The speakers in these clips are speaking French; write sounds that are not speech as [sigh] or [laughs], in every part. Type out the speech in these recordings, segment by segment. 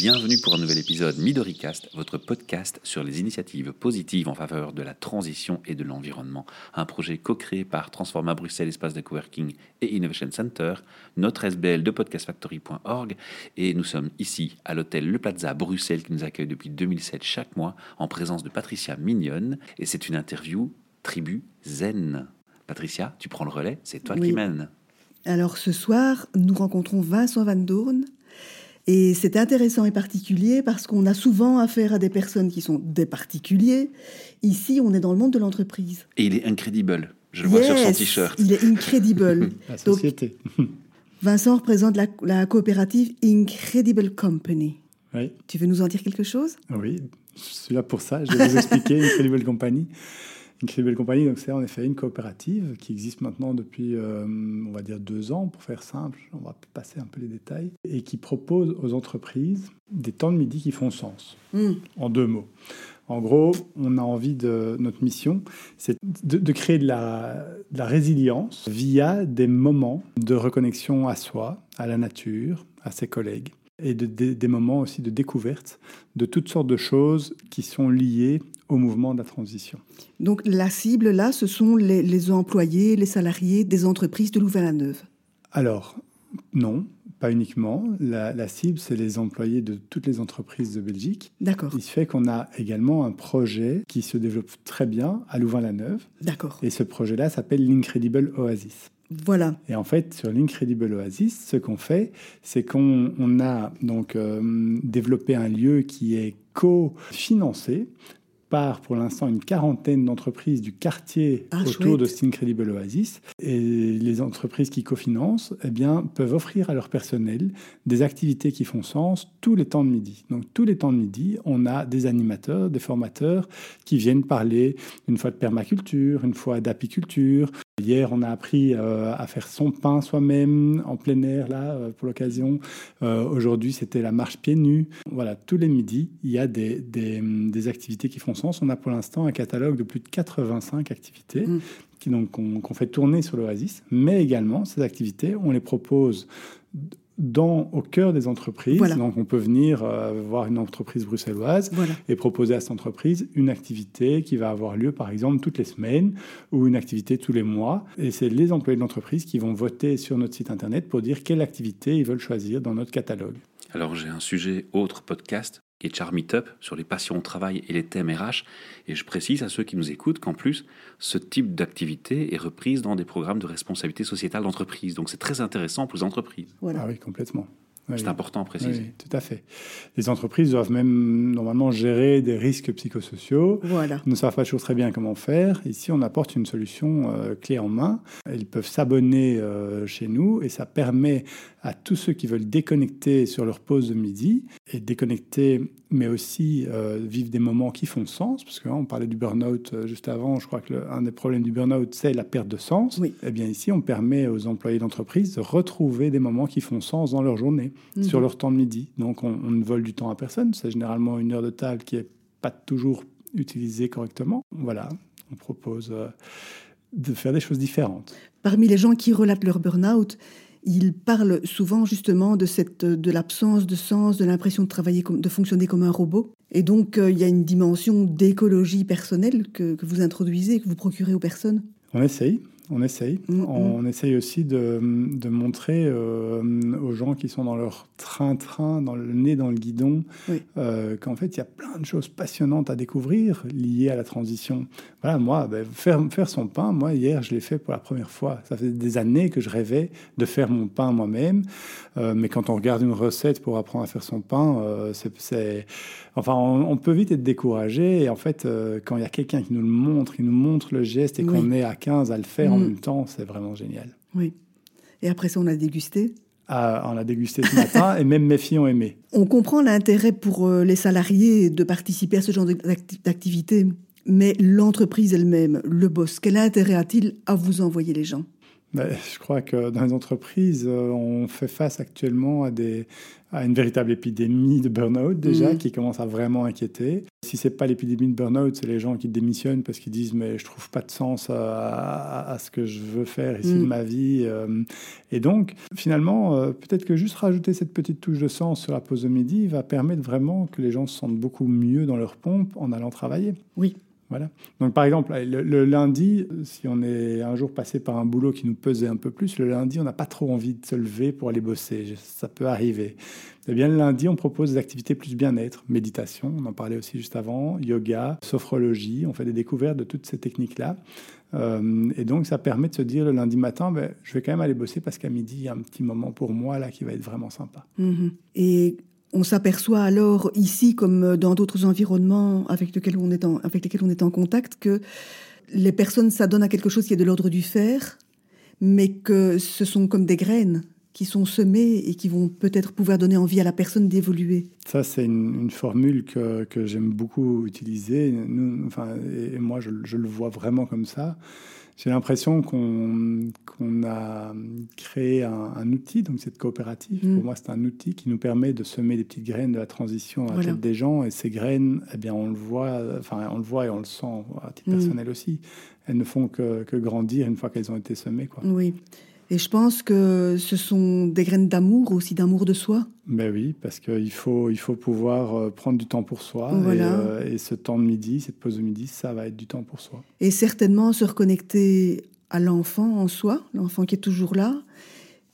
Bienvenue pour un nouvel épisode MidoriCast, votre podcast sur les initiatives positives en faveur de la transition et de l'environnement. Un projet co-créé par Transforma Bruxelles Espace de Coworking et Innovation Center, notre SBL de podcastfactory.org et nous sommes ici à l'hôtel Le Plaza Bruxelles qui nous accueille depuis 2007 chaque mois en présence de Patricia Mignonne et c'est une interview tribu zen. Patricia, tu prends le relais, c'est toi qui mène. Alors ce soir, nous rencontrons Vincent Van Doorn. Et c'est intéressant et particulier parce qu'on a souvent affaire à des personnes qui sont des particuliers. Ici, on est dans le monde de l'entreprise. Et il est incredible. Je le vois sur son t-shirt. Il est incredible. [laughs] la société. [laughs] Vincent représente la, coopérative Incredible Company. Oui. Tu veux nous en dire quelque chose? Oui, je suis là pour ça. Je vais vous expliquer [laughs] Incredible Company. Incredible Company, donc c'est en effet une coopérative qui existe maintenant depuis, euh, on va dire, deux ans, pour faire simple. On va passer un peu les détails. Et qui propose aux entreprises des temps de midi qui font sens. Hmm. En deux mots. En gros, on a envie de notre mission, c'est de, créer de la, résilience via des moments de reconnexion à soi, à la nature, à ses collègues, et des moments aussi de découverte de toutes sortes de choses qui sont liées au mouvement de la transition. Donc la cible, là, ce sont les, employés, les salariés des entreprises de Louvain-la-Neuve Alors, non, pas uniquement. La, cible, c'est les employés de toutes les entreprises de Belgique. D'accord. Il se fait qu'on a également un projet qui se développe très bien à Louvain-la-Neuve. D'accord. Et ce projet-là s'appelle l'Incredible Oasis. Voilà. Et en fait, sur l'Incredible Oasis, ce qu'on fait, c'est qu'on a donc euh, développé un lieu qui est co-financé par pour l'instant une quarantaine d'entreprises du quartier ah, autour de cet Incredible Oasis. Et les entreprises qui cofinancent eh bien, peuvent offrir à leur personnel des activités qui font sens tous les temps de midi. Donc tous les temps de midi, on a des animateurs, des formateurs qui viennent parler une fois de permaculture, une fois d'apiculture, Hier, on a appris euh, à faire son pain soi-même en plein air, là, euh, pour l'occasion. Euh, aujourd'hui, c'était la marche pieds nus. Voilà, tous les midis, il y a des, des, activités qui font sens. On a pour l'instant un catalogue de plus de 85 activités. Mm. Qui, donc, qu'on fait tourner sur l'Oasis, mais également ces activités, on les propose dans, au cœur des entreprises. Donc, on peut venir euh, voir une entreprise bruxelloise et proposer à cette entreprise une activité qui va avoir lieu, par exemple, toutes les semaines ou une activité tous les mois. Et c'est les employés de l'entreprise qui vont voter sur notre site internet pour dire quelle activité ils veulent choisir dans notre catalogue. Alors, j'ai un sujet autre podcast qui est Char Meetup sur les passions au travail et les thèmes RH. Et je précise à ceux qui nous écoutent qu'en plus, ce type d'activité est reprise dans des programmes de responsabilité sociétale d'entreprise. Donc c'est très intéressant pour les entreprises. Voilà. Ah oui, complètement. c'est important à préciser. Oui, tout à fait. Les entreprises doivent même normalement gérer des risques psychosociaux. Voilà. Ils ne savent pas toujours très bien comment faire. Ici, on apporte une solution euh, clé en main. Ils peuvent s'abonner euh, chez nous et ça permet à tous ceux qui veulent déconnecter sur leur pause de midi et déconnecter, mais aussi euh, vivre des moments qui font sens, parce qu'on parlait du burn-out euh, juste avant, je crois que un des problèmes du burn-out, c'est la perte de sens. Oui. Eh bien ici, on permet aux employés d'entreprise de retrouver des moments qui font sens dans leur journée, mhm. sur leur temps de midi. Donc on, on ne vole du temps à personne, c'est généralement une heure de table qui n'est pas toujours utilisée correctement. Voilà, on propose euh, de faire des choses différentes. Parmi les gens qui relatent leur burn-out, il parle souvent justement de cette de l'absence de sens, de l'impression de travailler comme, de fonctionner comme un robot. Et donc euh, il y a une dimension d'écologie personnelle que, que vous introduisez, que vous procurez aux personnes. On essaye. On essaye. Mm, mm. On essaye aussi de, de montrer euh, aux gens qui sont dans leur train-train, dans le nez dans le guidon, euh, qu'en fait, il y a plein de choses passionnantes à découvrir liées à la transition. Voilà, moi, ben, faire, faire son pain, moi, hier, je l'ai fait pour la première fois. Ça fait des années que je rêvais de faire mon pain moi-même. Euh, mais quand on regarde une recette pour apprendre à faire son pain, c'est... Enfin, on, peut vite être découragé. Et en fait, quand il y a quelqu'un qui nous le montre, qui nous montre le geste et qu'on est à 15 à le faire, en mm. même temps, c'est vraiment génial. Oui. Et après ça, on a dégusté? Ah, On a dégusté ce matin et même mes filles ont aimé. On comprend l'intérêt pour euh, les salariés de participer à ce genre d'activité, mais l'entreprise elle-même, le boss, quel intérêt a-t-il à vous envoyer les gens? Je crois que dans les entreprises, euh, on fait face actuellement à, des, à une véritable épidémie de burn-out déjà, Mhm. qui commence à vraiment inquiéter. Si c'est pas l'épidémie de burn-out, c'est les gens qui démissionnent parce qu'ils disent mais je trouve pas de sens à, à- à ce que je veux faire ici Mhm. de ma vie. euh. Et donc finalement, euh, peut-être que juste rajouter cette petite touche de sens sur la pause de midi va permettre vraiment que les gens se sentent beaucoup mieux dans leur pompe en allant travailler. Oui. Voilà. Donc, par exemple, le, lundi, si on est un jour passé par un boulot qui nous pesait un peu plus, le lundi, on n'a pas trop envie de se lever pour aller bosser. Ça peut arriver. Eh bien, le lundi, on propose des activités plus bien-être, méditation, on en parlait aussi juste avant, yoga, sophrologie. On fait des découvertes de toutes ces techniques-là. Euh, et donc, ça permet de se dire le lundi matin, ben, je vais quand même aller bosser parce qu'à midi, il y a un petit moment pour moi là qui va être vraiment sympa. Mhm. Et on s'aperçoit alors ici, comme dans d'autres environnements avec lesquels, on est en, contact, que les personnes s'adonnent à quelque chose qui est de l'ordre du faire, mais que ce sont comme des graines qui sont semées et qui vont peut-être pouvoir donner envie à la personne d'évoluer. Ça, c'est une, formule que, j'aime beaucoup utiliser. Et, moi, je le vois vraiment comme ça. J'ai l'impression qu'on qu'on a créé un, un outil, donc cette coopérative. Mm. Pour moi, c'est un outil qui nous permet de semer des petites graines de la transition dans la Voilà. tête des gens. Et ces graines, eh bien, on le voit, enfin, on le voit et on le sent à titre Mm. personnel aussi. Elles ne font que, que grandir une fois qu'elles ont été semées, quoi. Oui. Et je pense que ce sont des graines d'amour aussi, d'amour de soi. Ben oui, parce qu'il faut, il faut pouvoir euh, prendre du temps pour soi. Voilà. Et, euh, et ce temps de midi, cette pause de midi, ça va être du temps pour soi. Et certainement se reconnecter à l'enfant en soi, l'enfant qui est toujours là,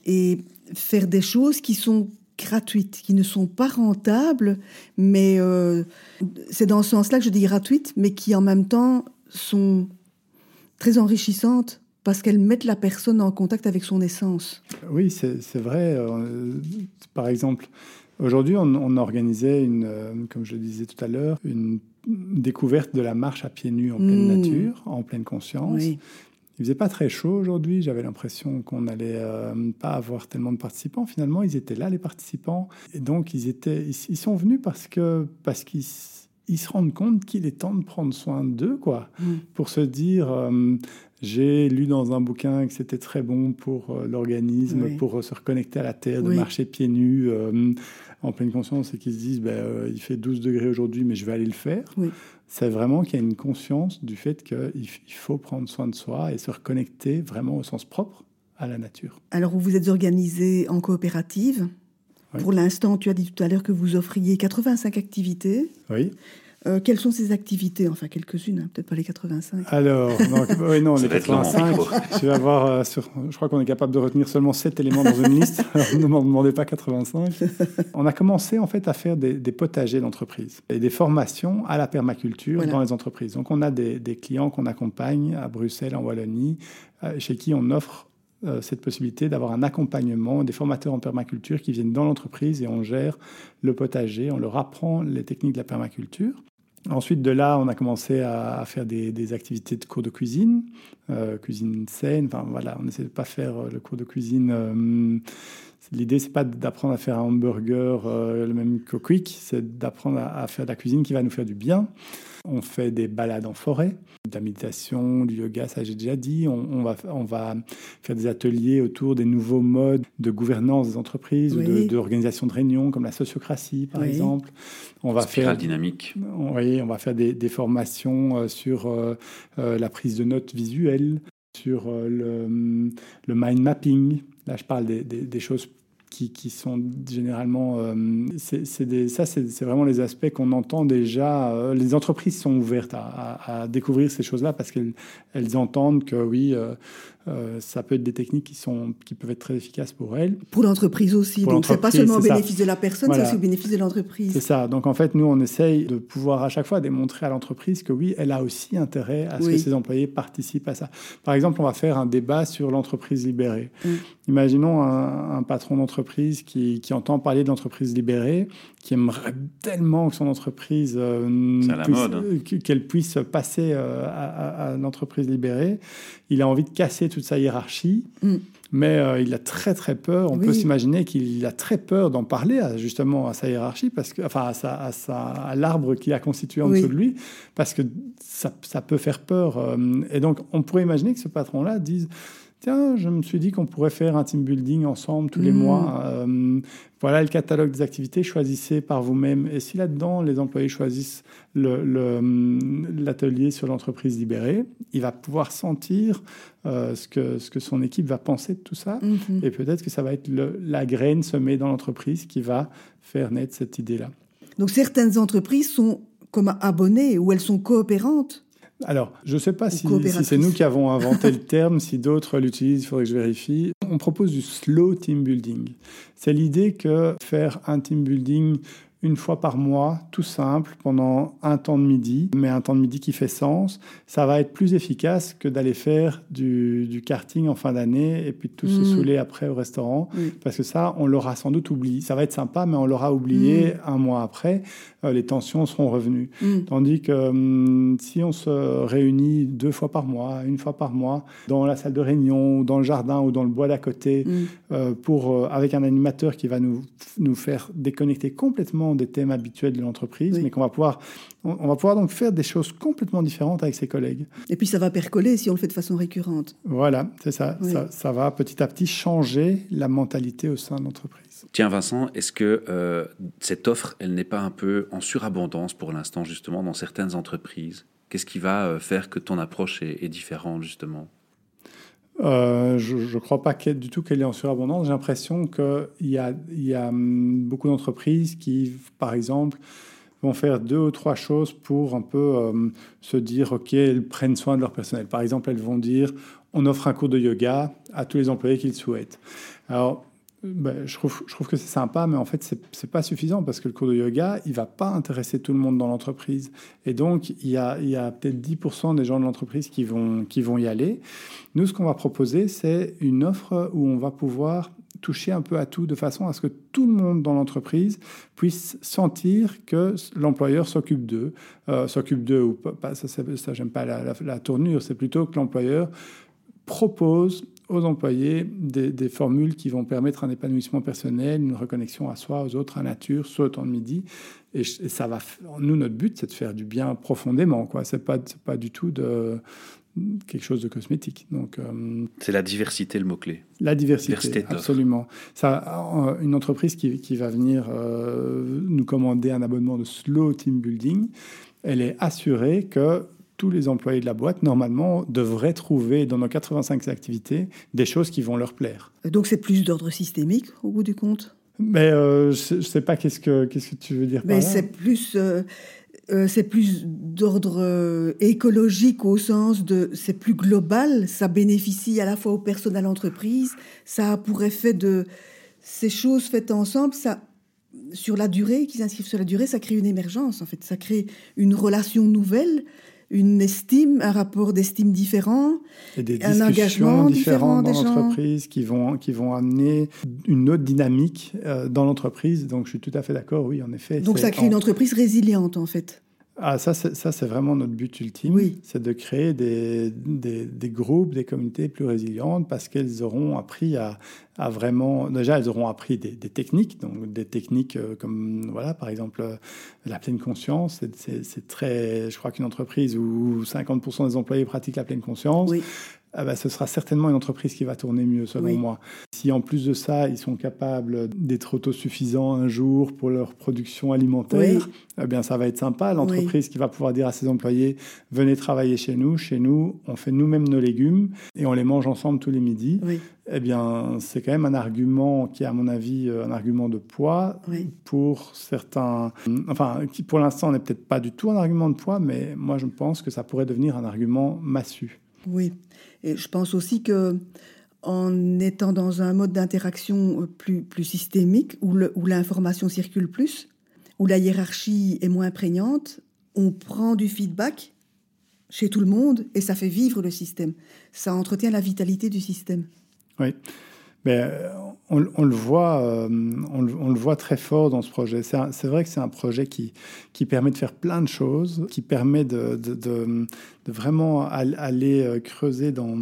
et faire des choses qui sont gratuites, qui ne sont pas rentables, mais euh, c'est dans ce sens-là que je dis gratuites, mais qui en même temps sont très enrichissantes parce qu'elles mettent la personne en contact avec son essence. Oui, c'est vrai. euh, par exemple, aujourd'hui, on, on organisait, une, euh, comme je le disais tout à l'heure, une découverte de la marche à pieds nus en pleine Mm. nature, en pleine conscience. Oui. Il faisait pas très chaud aujourd'hui. J'avais l'impression qu'on n'allait euh, pas avoir tellement de participants. Finalement, ils étaient là, les participants. Et donc, ils, étaient, ils, ils sont venus parce que parce qu'ils ils se rendent compte qu'il est temps de prendre soin d'eux, quoi. Mm. Pour se dire, euh, j'ai lu dans un bouquin que c'était très bon pour euh, l'organisme, Oui. pour euh, se reconnecter à la terre, de Oui. marcher pieds nus en pleine conscience et qu'ils se disent, ben, il fait 12 degrés aujourd'hui, mais je vais aller le faire. Oui. C'est vraiment qu'il y a une conscience du fait qu'il faut prendre soin de soi et se reconnecter vraiment au sens propre à la nature. Alors, vous vous êtes organisé en coopérative. Oui. Pour l'instant, tu as dit tout à l'heure que vous offriez 85 activités. Oui. Euh, quelles sont ces activités? Enfin, quelques-unes, hein, peut-être pas les 85. Alors, [laughs] donc, oui, non, long, 85. micro. Je vais avoir, euh, sur, je crois qu'on est capable de retenir seulement 7 éléments dans une liste. [laughs] Alors, ne m'en demandez pas 85. On a commencé en fait à faire des, des potagers d'entreprise et des formations à la permaculture Voilà. dans les entreprises. Donc, on a des, des clients qu'on accompagne à Bruxelles, en Wallonie, euh, chez qui on offre cette possibilité d'avoir un accompagnement des formateurs en permaculture qui viennent dans l'entreprise et on gère le potager, on leur apprend les techniques de la permaculture. Ensuite, de là, on a commencé à, faire des, activités de cours de cuisine, euh, cuisine saine. Enfin, voilà, on essaie de pas faire euh, le cours de cuisine. euh, L'idée, c'est pas d'apprendre à faire un hamburger euh, le même qu'au Quick, c'est d'apprendre à, à faire de la cuisine qui va nous faire du bien. On fait des balades en forêt, de la méditation, du yoga, ça j'ai déjà dit. On, on va, on va faire des ateliers autour des nouveaux modes de gouvernance des entreprises ou de- Oui. d'organisation de, réunions, comme la sociocratie, par Oui. exemple. On va Spirale faire dynamique. oui, on va faire des, des formations euh, sur euh, euh, la prise de notes visuelles, sur euh, le, le mind mapping. Là, je parle des, choses qui, sont généralement... euh, ça, c'est vraiment les aspects qu'on entend déjà. euh, les entreprises sont ouvertes à, découvrir ces choses-là parce qu'elles elles entendent que oui, euh, euh, ça peut être des techniques qui, sont, qui peuvent être très efficaces pour elles. Pour l'entreprise aussi. Pour Donc, c'est pas seulement au c'est ça. bénéfice de la personne, Voilà. c'est aussi au bénéfice de C'est l'entreprise. ça. Donc en fait, nous, on essaye de pouvoir à chaque fois démontrer à l'entreprise que oui, elle a aussi intérêt à ce que ses employés participent à ça. Par exemple, on va faire un débat sur l'entreprise libérée. Mm. Imaginons un, un patron d'entreprise qui, qui entend parler de l'entreprise libérée, qui aimerait tellement que son entreprise euh, C'est à la puisse- mode. euh, qu'elle puisse passer euh, à, à- à l'entreprise libérée. Il a envie de casser toute sa hiérarchie. Mm. Mais euh, il a très très peur. On peut s'imaginer qu'il a très peur d'en parler à, justement à sa hiérarchie, parce que, enfin à, sa- à sa- à l'arbre qui a constitué en Oui. dessous de lui, parce que ça, ça peut faire peur. euh, Et donc on pourrait imaginer que ce patron-là dise tiens, je me suis dit qu'on pourrait faire un team building ensemble tous les mmh. mois. Euh, voilà le catalogue des activités, choisissez par vous-même. Et si là-dedans, les employés choisissent l'atelier sur l'entreprise libérée, il va pouvoir sentir euh, ce, que, ce que son équipe va penser de tout ça. Mmh. Et peut-être que ça va être la graine semée dans l'entreprise qui va faire naître cette idée-là. Donc certaines entreprises sont comme abonnées ou elles sont coopérantes alors, je ne sais pas si, c'est nous qui avons inventé le terme, si d'autres l'utilisent, il faudrait que je vérifie. On propose du slow team building. C'est l'idée que faire un team building une fois par mois, tout simple, pendant un temps de midi, mais un temps de midi qui fait sens, ça va être plus efficace que d'aller faire du, karting en fin d'année et puis de tout se mmh. saouler après au restaurant, parce que ça, on l'aura sans doute oublié. Ça va être sympa, mais on l'aura oublié mmh. un mois après, euh, les tensions seront revenues. Tandis que hum, si on se réunit deux fois par mois, une fois par mois, dans la salle de réunion, ou dans le jardin, ou dans le bois d'à côté, euh, pour, euh, avec un animateur qui va nous, nous faire déconnecter complètement des thèmes habituels de l'entreprise, mais qu'on va pouvoir, on, va pouvoir donc faire des choses complètement différentes avec ses collègues. Et puis ça va percoler si on le fait de façon récurrente. Voilà, c'est ça. ça. va petit à petit changer la mentalité au sein de l'entreprise. Tiens Vincent, est-ce que euh, cette offre, elle n'est pas un peu en surabondance pour l'instant justement dans certaines entreprises? Qu'est-ce qui va euh, faire que ton approche est, est différente justement? Euh, je ne crois pas du tout qu'elle est en surabondance. J'ai l'impression qu'il y a, hum, beaucoup d'entreprises qui, par exemple, vont faire deux ou trois choses pour un peu hum, se dire, OK, elles prennent soin de leur personnel. Par exemple, elles vont dire, on offre un cours de yoga à tous les employés qu'ils souhaitent. Alors, ben, je, trouve, que c'est sympa, mais en fait, ce n'est pas suffisant parce que le cours de yoga, il va pas intéresser tout le monde dans l'entreprise. Et donc, il y a, peut-être 10% des gens de l'entreprise qui vont, y aller. Nous, ce qu'on va proposer, c'est une offre où on va pouvoir toucher un peu à tout de façon à ce que tout le monde dans l'entreprise puisse sentir que l'employeur s'occupe d'eux. Euh, s'occupe d'eux ou pas, ça, ça j'aime pas la tournure, c'est plutôt que l'employeur propose aux employés des, formules qui vont permettre un épanouissement personnel, une reconnexion à soi, aux autres, à la nature, le temps de midi. Et, ça va. Nous, notre but, c'est de faire du bien profondément. Quoi. C'est pas, pas du tout de quelque chose de cosmétique. Donc, euh, c'est la diversité le mot clé. La diversité, absolument. Ça, une entreprise qui, qui va venir euh, nous commander un abonnement de slow team building, elle est assurée que tous les employés de la boîte, normalement, devraient trouver dans nos 85 activités des choses qui vont leur plaire. Donc c'est plus d'ordre systémique au bout du compte? Mais euh, je ne sais pas qu'est-ce que, qu'est-ce que tu veux dire Mais c'est plus... Euh, euh, c'est plus d'ordre écologique au sens de c'est plus global, ça bénéficie à la fois aux personnes à l'entreprise, ça a pour effet de ces choses faites ensemble, ça sur la durée, qui s'inscrivent sur la durée, ça crée une émergence en fait, ça crée une relation nouvelle une estime, un rapport d'estime différent, et des un engagement différent dans l'entreprise qui vont, qui vont amener une autre dynamique euh, dans l'entreprise. Donc je suis tout à fait d'accord, oui, en effet. Donc ça crée une entreprise résiliente en fait. Ah, ça, c'est vraiment notre but ultime. Oui. C'est de créer des, des, des, groupes, des communautés plus résilientes parce qu'elles auront appris à, à, vraiment. Déjà, elles auront appris des, des, techniques, donc des techniques euh, comme, voilà, par exemple, euh, la pleine conscience. C'est très. Je crois qu'une entreprise où 50% des employés pratiquent la pleine conscience, oui ah bah, ce sera certainement une entreprise qui va tourner mieux, selon moi. Si en plus de ça, ils sont capables d'être autosuffisants un jour pour leur production alimentaire, eh bien, ça va être sympa. L'entreprise qui va pouvoir dire à ses employés, venez travailler chez nous. Chez nous, on fait nous-mêmes nos légumes et on les mange ensemble tous les midis. Eh bien, c'est quand même un argument qui est, à mon avis, un argument de poids pour certains. Enfin, qui pour l'instant n'est peut-être pas du tout un argument de poids, mais moi, je pense que ça pourrait devenir un argument massu. Oui, et je pense aussi que en étant dans un mode d'interaction plus, plus systémique, où l'information circule plus, où la hiérarchie est moins prégnante, on prend du feedback chez tout le monde et ça fait vivre le système. Ça entretient la vitalité du système. Oui. Mais euh, on, le voit, euh, on, le, voit très fort dans ce projet. C'est vrai que c'est un projet qui, qui permet de faire plein de choses, qui permet de, de, vraiment aller euh, creuser dans,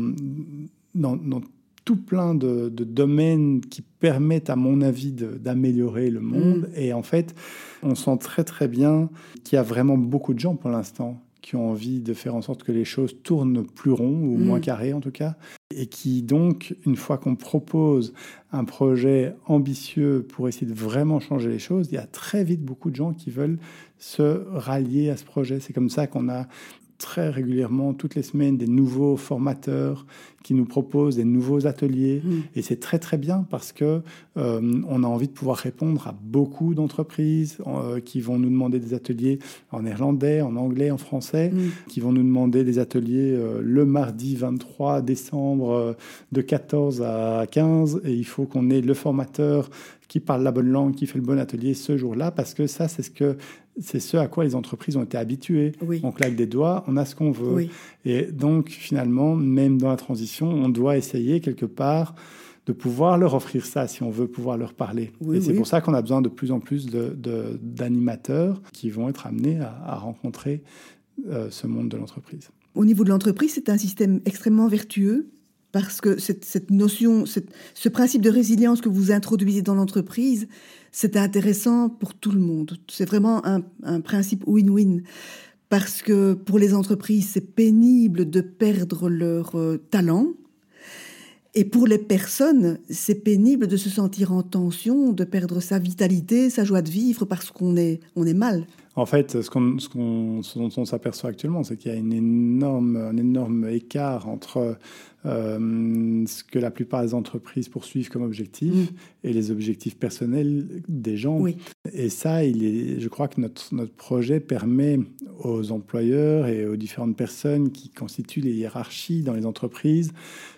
dans, tout plein de, domaines qui permettent, à mon avis, d'améliorer le monde. Mm. Et en fait, on sent très très bien qu'il y a vraiment beaucoup de gens pour l'instant qui ont envie de faire en sorte que les choses tournent plus rond ou moins carré en tout cas, et qui donc, une fois qu'on propose un projet ambitieux pour essayer de vraiment changer les choses, il y a très vite beaucoup de gens qui veulent se rallier à ce projet. C'est comme ça qu'on a très régulièrement, toutes les semaines, des nouveaux formateurs qui nous proposent des nouveaux ateliers. Mm. Et c'est très très bien parce que euh, on a envie de pouvoir répondre à beaucoup d'entreprises euh, qui vont nous demander des ateliers en néerlandais, en anglais, en français, mm. qui vont nous demander des ateliers euh, le mardi 23 décembre de 14 à 15. Et il faut qu'on ait le formateur qui parle la bonne langue, qui fait le bon atelier ce jour-là, parce que ça, c'est ce que c'est ce à quoi les entreprises ont été habituées. On claque des doigts, on a ce qu'on veut. Et donc, finalement, même dans la transition, on doit essayer quelque part de pouvoir leur offrir ça si on veut pouvoir leur parler. et c'est pour ça qu'on a besoin de plus en plus d'animateurs de, qui vont être amenés à, rencontrer euh, ce monde de l'entreprise. Au niveau de l'entreprise, c'est un système extrêmement vertueux parce que cette, notion, ce principe de résilience que vous introduisez dans l'entreprise, c'est intéressant pour tout le monde. C'est vraiment un, principe win-win. Parce que pour les entreprises, c'est pénible de perdre leur euh, talent. Et pour les personnes, c'est pénible de se sentir en tension, de perdre sa vitalité, sa joie de vivre parce qu'on est, mal. En fait, ce, qu'on, dont on s'aperçoit actuellement, c'est qu'il y a un énorme écart entre euh, ce que la plupart des entreprises poursuivent comme objectif mm. et les objectifs personnels des gens. Et ça, il est, je crois que notre, notre projet permet aux employeurs et aux différentes personnes qui constituent les hiérarchies dans les entreprises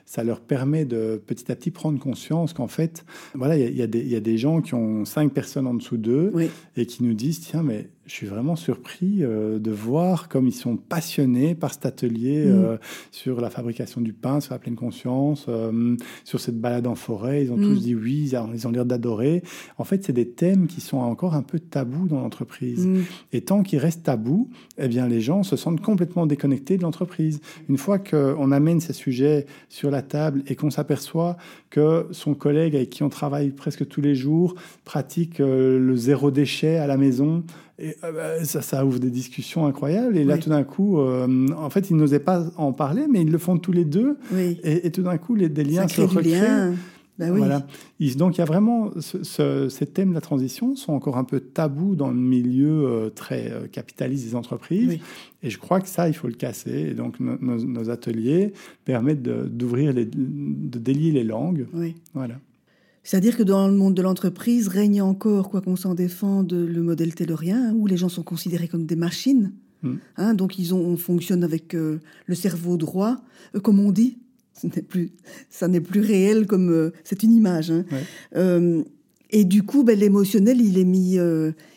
ça leur permet de petit à petit prendre conscience qu'en fait, voilà, il y, y, a des gens qui ont cinq personnes en dessous d'eux et qui nous disent tiens, mais je suis vraiment surpris euh, de voir comme ils sont passionnés par cet atelier mm. euh, sur la fabrication du pain, sur la pleine conscience, euh, sur cette balade en forêt. Ils ont tous mm. dit oui, ils ont l'air d'adorer. En fait, c'est des thèmes qui sont encore un peu tabous dans l'entreprise. Mm. Et tant qu'ils restent tabous, eh bien, les gens se sentent complètement déconnectés de l'entreprise. Une fois qu'on amène ces sujets sur la table et qu'on s'aperçoit que son collègue avec qui on travaille presque tous les jours pratique le zéro déchet à la maison, et euh, bah, ça, ça ouvre des discussions incroyables. Et là, tout d'un coup, euh, en fait, ils n'osaient pas en parler, mais ils le font tous les deux. Et, tout d'un coup, les, des liens se recréent. Ben oui. voilà. donc il y a vraiment ces thèmes de la transition sont encore un peu tabous dans le milieu euh, très capitaliste des entreprises. Et je crois que ça, il faut le casser. Et donc nos, ateliers permettent d'ouvrir, de, de délier les langues. Oui. Voilà. C'est-à-dire que dans le monde de l'entreprise règne encore, quoi qu'on s'en défende, le modèle taylorien, où les gens sont considérés comme des machines. Hmm. Hein, donc ils ont, on fonctionne avec euh, le cerveau droit, euh, comme on dit. [laughs] Ce n'est plus, ça n'est plus réel comme euh, c'est une image. Hein. et du coup, ben, l'émotionnel, il est mis,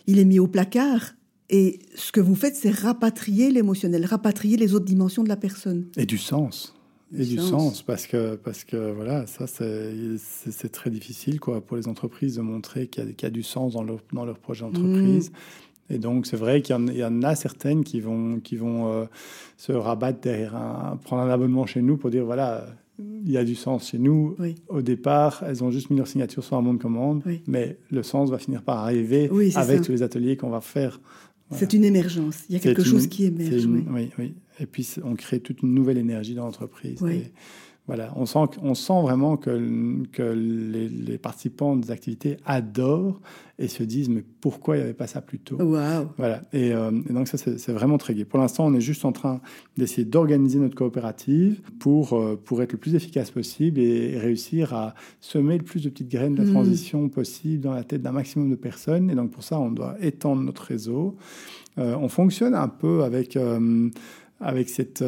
il est mis au placard. Et ce que vous faites, c'est rapatrier l'émotionnel, rapatrier les autres dimensions de la personne. Et du sens et du sens, parce que, parce que voilà, ça c'est très difficile quoi, pour les entreprises de montrer qu'il y, y, a du sens dans leur, dans leur projet d'entreprise. Mm. Et donc c'est vrai qu'il y, en a certaines qui vont, qui vont euh, se rabattre derrière un, prendre un abonnement chez nous pour dire voilà, il y a du sens chez nous. Au départ, elles ont juste mis leur signature sur un monde commande, mais le sens va finir par arriver avec tous les ateliers qu'on va faire. C'est une émergence. Il y a quelque chose qui émerge. oui, oui. Et puis, on crée toute une nouvelle énergie dans l'entreprise. Voilà, on sent, on sent vraiment que, que les, participants des activités adorent et se disent mais pourquoi il n'y avait pas ça plus tôt? Voilà, euh, et, donc ça c'est vraiment très gai. Pour l'instant, on est juste en train d'essayer d'organiser notre coopérative pour, euh, pour être le plus efficace possible et réussir à semer le plus de petites graines de la mm. transition possible dans la tête d'un maximum de personnes. Et donc pour ça, on doit étendre notre réseau. Euh, on fonctionne un peu avec avec cette,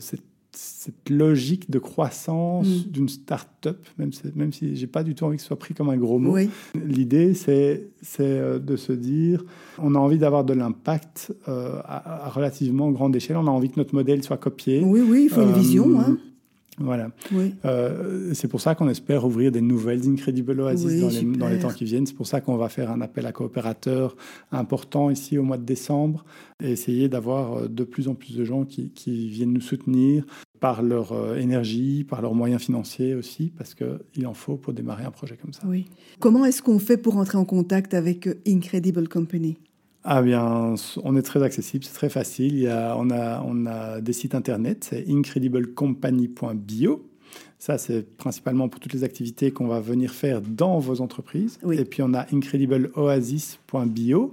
cette, cette, logique de croissance mm. d'une start-up, même, si, même si j'ai pas du tout envie que ce soit pris comme un gros mot. L'idée, c'est euh, de se dire, on a envie d'avoir de l'impact euh, à, relativement grande échelle, on a envie que notre modèle soit copié. Oui, oui, il faut une vision. Hein. Voilà. Euh, c'est pour ça qu'on espère ouvrir des nouvelles Incredible Oasis dans, les, dans, les, temps qui viennent. C'est pour ça qu'on va faire un appel à coopérateurs important ici au mois de décembre et essayer d'avoir euh, de plus en plus de gens qui, qui viennent nous soutenir par leur euh, énergie, par leurs moyens financiers aussi, parce qu'il en faut pour démarrer un projet comme ça. Oui. Comment est-ce qu'on fait pour entrer en contact avec Incredible Company? Ah bien, on est très accessible, c'est très facile. Il y a, on, a, on a des sites internet, c'est incrediblecompany.bio. Ça, c'est principalement pour toutes les activités qu'on va venir faire dans vos entreprises. Et puis, on a incredibleoasis.bio.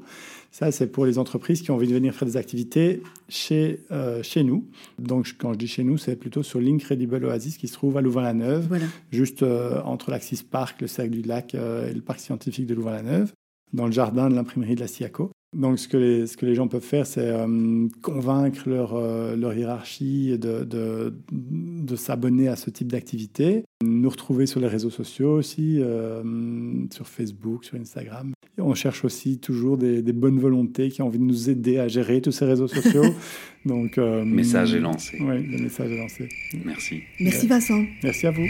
Ça, c'est pour les entreprises qui ont envie de venir faire des activités chez, euh, chez nous. Donc, quand je dis chez nous, c'est plutôt sur l'Incredible Oasis qui se trouve à Louvain-la-Neuve, juste euh, entre l'Axis Park, le Cercle du Lac euh, et le Parc scientifique de Louvain-la-Neuve, dans le jardin de l'imprimerie de la SIACO. Donc, ce que les, ce que les gens peuvent faire, c'est euh, convaincre leur, euh, leur hiérarchie de, de, de s'abonner à ce type d'activité. Nous retrouver sur les réseaux sociaux aussi, euh, sur Facebook, sur Instagram. Et on cherche aussi toujours des, des, bonnes volontés qui ont envie de nous aider à gérer tous ces réseaux sociaux. [laughs] Donc, message est lancé. Oui, le message est lancé. Merci. Merci Vincent. Merci à vous.